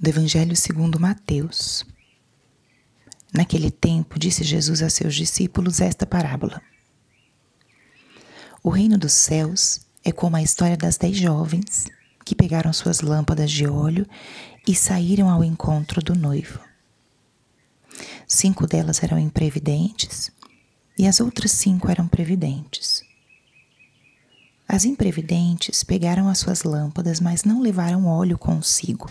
do Evangelho segundo Mateus. Naquele tempo, disse Jesus a seus discípulos esta parábola: O reino dos céus é como a história das dez jovens que pegaram suas lâmpadas de óleo e saíram ao encontro do noivo. Cinco delas eram imprevidentes e as outras cinco eram previdentes. As imprevidentes pegaram as suas lâmpadas, mas não levaram óleo consigo.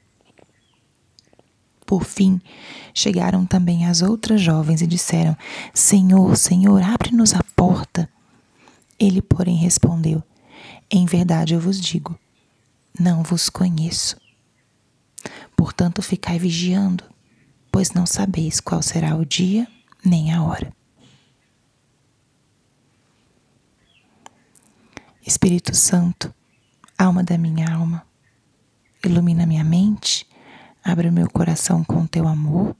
Por fim, chegaram também as outras jovens e disseram: Senhor, Senhor, abre-nos a porta. Ele, porém, respondeu: Em verdade eu vos digo, não vos conheço. Portanto, ficai vigiando, pois não sabeis qual será o dia nem a hora. Espírito Santo, alma da minha alma, ilumina minha mente, abre o meu coração com teu amor,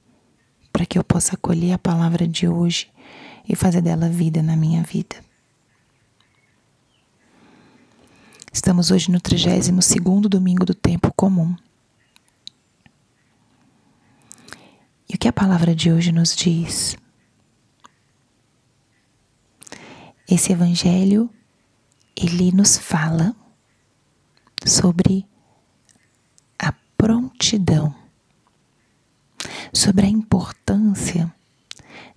para que eu possa acolher a palavra de hoje e fazer dela vida na minha vida. Estamos hoje no 32 segundo domingo do tempo comum. E o que a palavra de hoje nos diz? Esse evangelho ele nos fala sobre prontidão, sobre a importância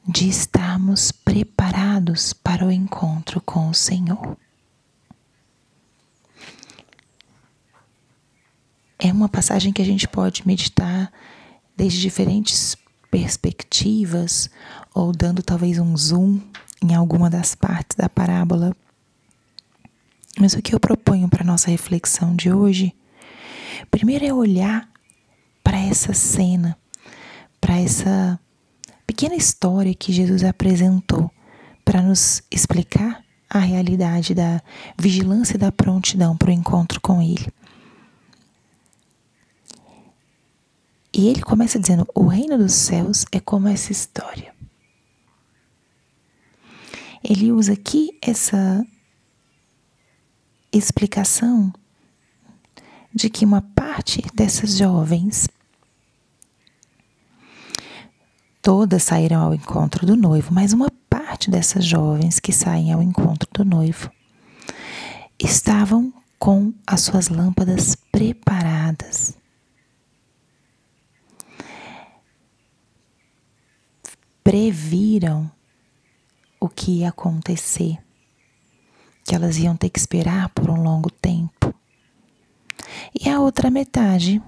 de estarmos preparados para o encontro com o Senhor. É uma passagem que a gente pode meditar desde diferentes perspectivas ou dando talvez um zoom em alguma das partes da parábola. Mas o que eu proponho para nossa reflexão de hoje, primeiro é olhar para essa cena, para essa pequena história que Jesus apresentou para nos explicar a realidade da vigilância e da prontidão para o encontro com Ele. E ele começa dizendo: O reino dos céus é como essa história. Ele usa aqui essa explicação de que uma parte dessas jovens todas saíram ao encontro do noivo, mas uma parte dessas jovens que saem ao encontro do noivo estavam com as suas lâmpadas preparadas. previram o que ia acontecer, que elas iam ter que esperar por um longo tempo. E a outra metade,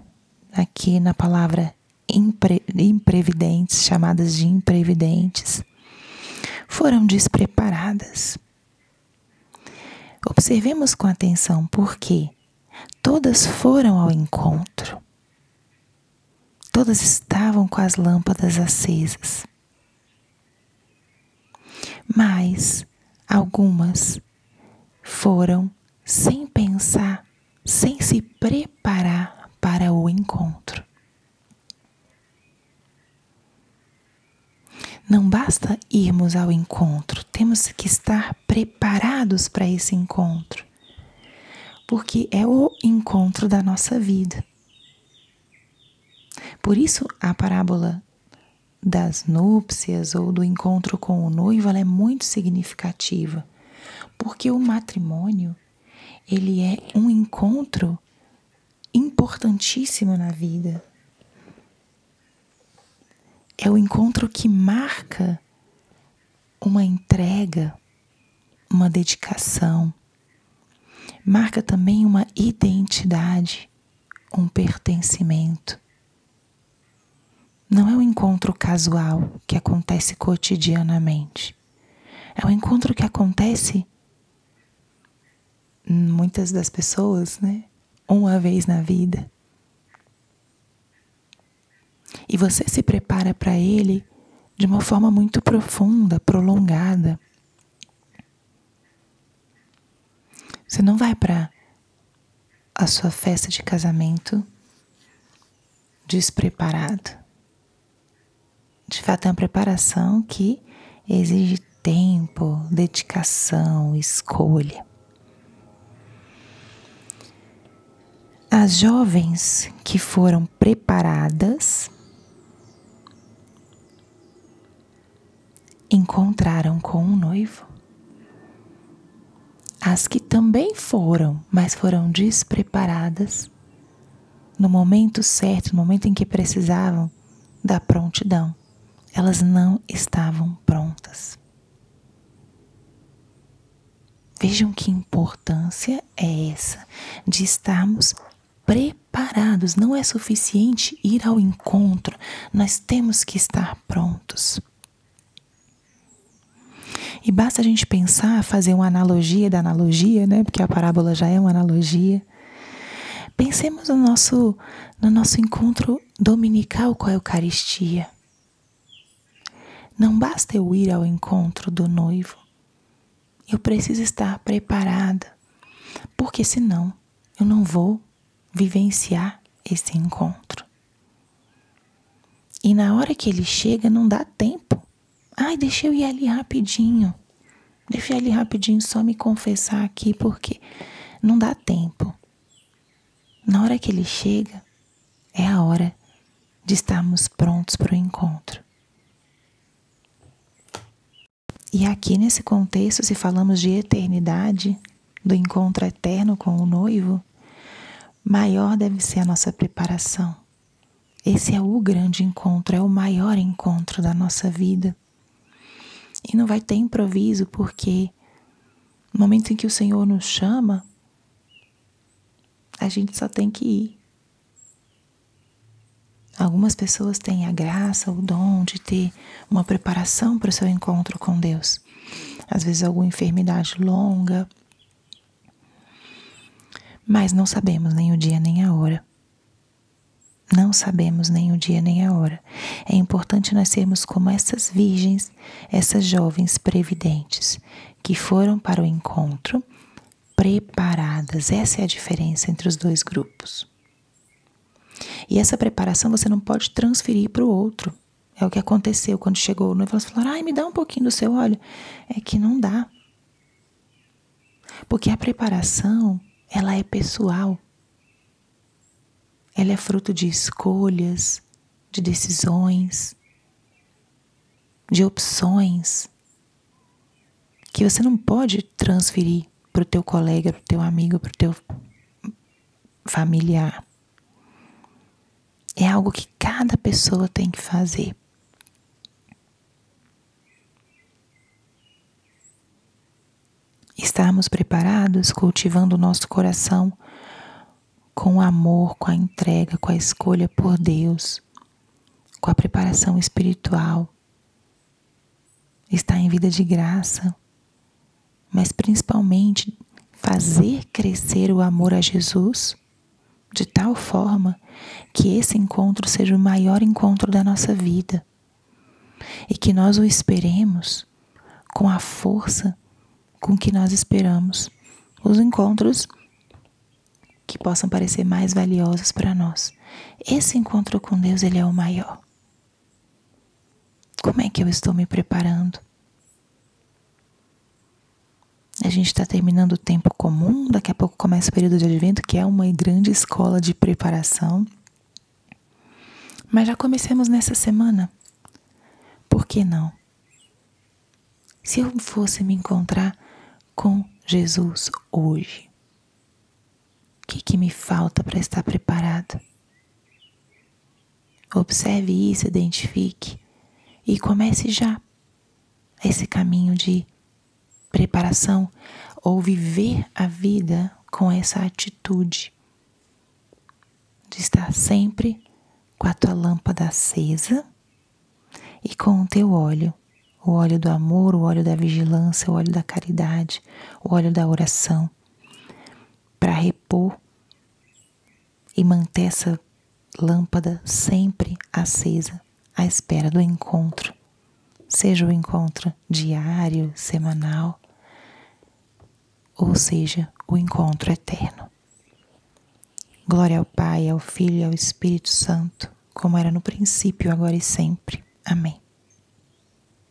aqui na palavra impre, imprevidentes, chamadas de imprevidentes, foram despreparadas. Observemos com atenção porque todas foram ao encontro. Todas estavam com as lâmpadas acesas mas algumas foram sem pensar, sem se preparar para o encontro. Não basta irmos ao encontro, temos que estar preparados para esse encontro, porque é o encontro da nossa vida. Por isso, a parábola das núpcias ou do encontro com o noivo, é muito significativa, porque o matrimônio, ele é um encontro importantíssimo na vida. É o encontro que marca uma entrega, uma dedicação, marca também uma identidade, um pertencimento. Não é um encontro casual que acontece cotidianamente. É um encontro que acontece muitas das pessoas, né? Uma vez na vida. E você se prepara para ele de uma forma muito profunda, prolongada. Você não vai para a sua festa de casamento despreparado. De fato, é uma preparação que exige tempo, dedicação, escolha. As jovens que foram preparadas encontraram com um noivo. As que também foram, mas foram despreparadas, no momento certo, no momento em que precisavam da prontidão, elas não estavam prontas. Vejam que importância é essa de estarmos preparados. Não é suficiente ir ao encontro, nós temos que estar prontos. E basta a gente pensar, fazer uma analogia da analogia, né? Porque a parábola já é uma analogia. Pensemos no nosso, no nosso encontro dominical com a Eucaristia. Não basta eu ir ao encontro do noivo. Eu preciso estar preparada, porque senão eu não vou vivenciar esse encontro. E na hora que ele chega, não dá tempo Ai, deixa eu ir ali rapidinho. Deixa eu ir ali rapidinho só me confessar aqui, porque não dá tempo. Na hora que ele chega, é a hora de estarmos prontos para o encontro. E aqui nesse contexto, se falamos de eternidade, do encontro eterno com o noivo, maior deve ser a nossa preparação. Esse é o grande encontro, é o maior encontro da nossa vida. E não vai ter improviso, porque no momento em que o Senhor nos chama, a gente só tem que ir. Algumas pessoas têm a graça, o dom de ter uma preparação para o seu encontro com Deus. Às vezes, alguma enfermidade longa. Mas não sabemos nem o dia nem a hora. Não sabemos nem o dia nem a hora. É importante nós sermos como essas virgens, essas jovens previdentes, que foram para o encontro preparadas. Essa é a diferença entre os dois grupos. E essa preparação você não pode transferir para o outro. É o que aconteceu quando chegou o noivo. Elas falaram: ai, me dá um pouquinho do seu óleo. É que não dá. Porque a preparação, ela é pessoal. Ela é fruto de escolhas, de decisões, de opções que você não pode transferir para o teu colega, para o teu amigo, para o teu familiar. É algo que cada pessoa tem que fazer. Estarmos preparados, cultivando o nosso coração com o amor, com a entrega, com a escolha por Deus, com a preparação espiritual. Está em vida de graça, mas principalmente fazer crescer o amor a Jesus de tal forma que esse encontro seja o maior encontro da nossa vida e que nós o esperemos com a força com que nós esperamos os encontros que possam parecer mais valiosos para nós. Esse encontro com Deus, ele é o maior. Como é que eu estou me preparando? A gente está terminando o tempo comum, daqui a pouco começa o período de advento, que é uma grande escola de preparação. Mas já comecemos nessa semana. Por que não? Se eu fosse me encontrar com Jesus hoje, o que, que me falta para estar preparado? Observe isso, identifique E comece já esse caminho de preparação ou viver a vida com essa atitude de estar sempre com a tua lâmpada acesa e com o teu óleo, o óleo do amor, o óleo da vigilância, o óleo da caridade, o óleo da oração, para repor e manter essa lâmpada sempre acesa à espera do encontro, seja o encontro diário, semanal, ou seja, o encontro eterno. Glória ao Pai, ao Filho e ao Espírito Santo, como era no princípio, agora e sempre. Amém.